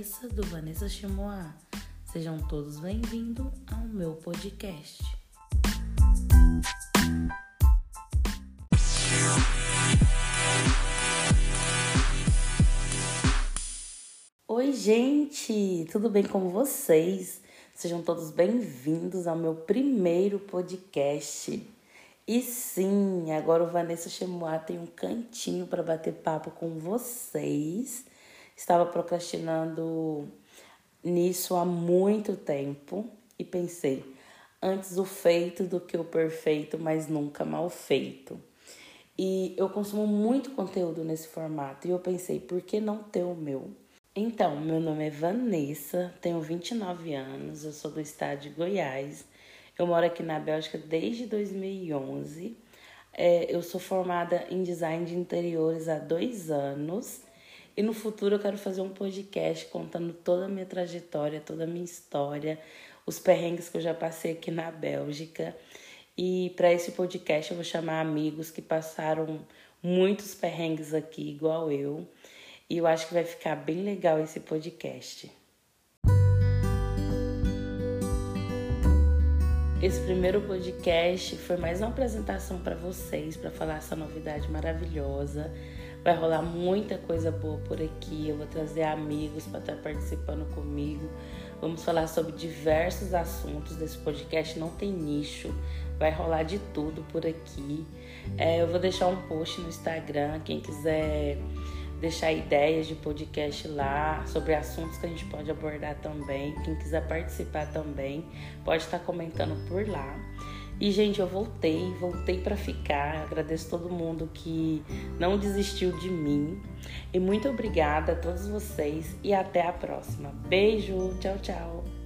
Vanessa, do Vanessa Chimoá. Sejam todos bem-vindos ao meu podcast. Oi, gente! Tudo bem com vocês? Sejam todos bem-vindos ao meu primeiro podcast. E sim, agora o Vanessa Chemoá tem um cantinho para bater papo com vocês. Estava procrastinando nisso há muito tempo e pensei, antes o feito do que o perfeito, mas nunca mal feito. E eu consumo muito conteúdo nesse formato e eu pensei, por que não ter o meu? Então, meu nome é Vanessa, tenho 29 anos, eu sou do estado de Goiás eu moro aqui na Bélgica desde 2011. É, eu sou formada em design de interiores há dois anos. E no futuro eu quero fazer um podcast contando toda a minha trajetória, toda a minha história, os perrengues que eu já passei aqui na Bélgica. E para esse podcast eu vou chamar amigos que passaram muitos perrengues aqui, igual eu. E eu acho que vai ficar bem legal esse podcast. Esse primeiro podcast foi mais uma apresentação para vocês, para falar essa novidade maravilhosa. Vai rolar muita coisa boa por aqui. Eu vou trazer amigos para estar participando comigo. Vamos falar sobre diversos assuntos desse podcast. Não tem nicho, vai rolar de tudo por aqui. É, eu vou deixar um post no Instagram. Quem quiser deixar ideias de podcast lá sobre assuntos que a gente pode abordar também. Quem quiser participar também pode estar comentando por lá. E gente, eu voltei, voltei para ficar. Agradeço todo mundo que não desistiu de mim. E muito obrigada a todos vocês e até a próxima. Beijo, tchau, tchau.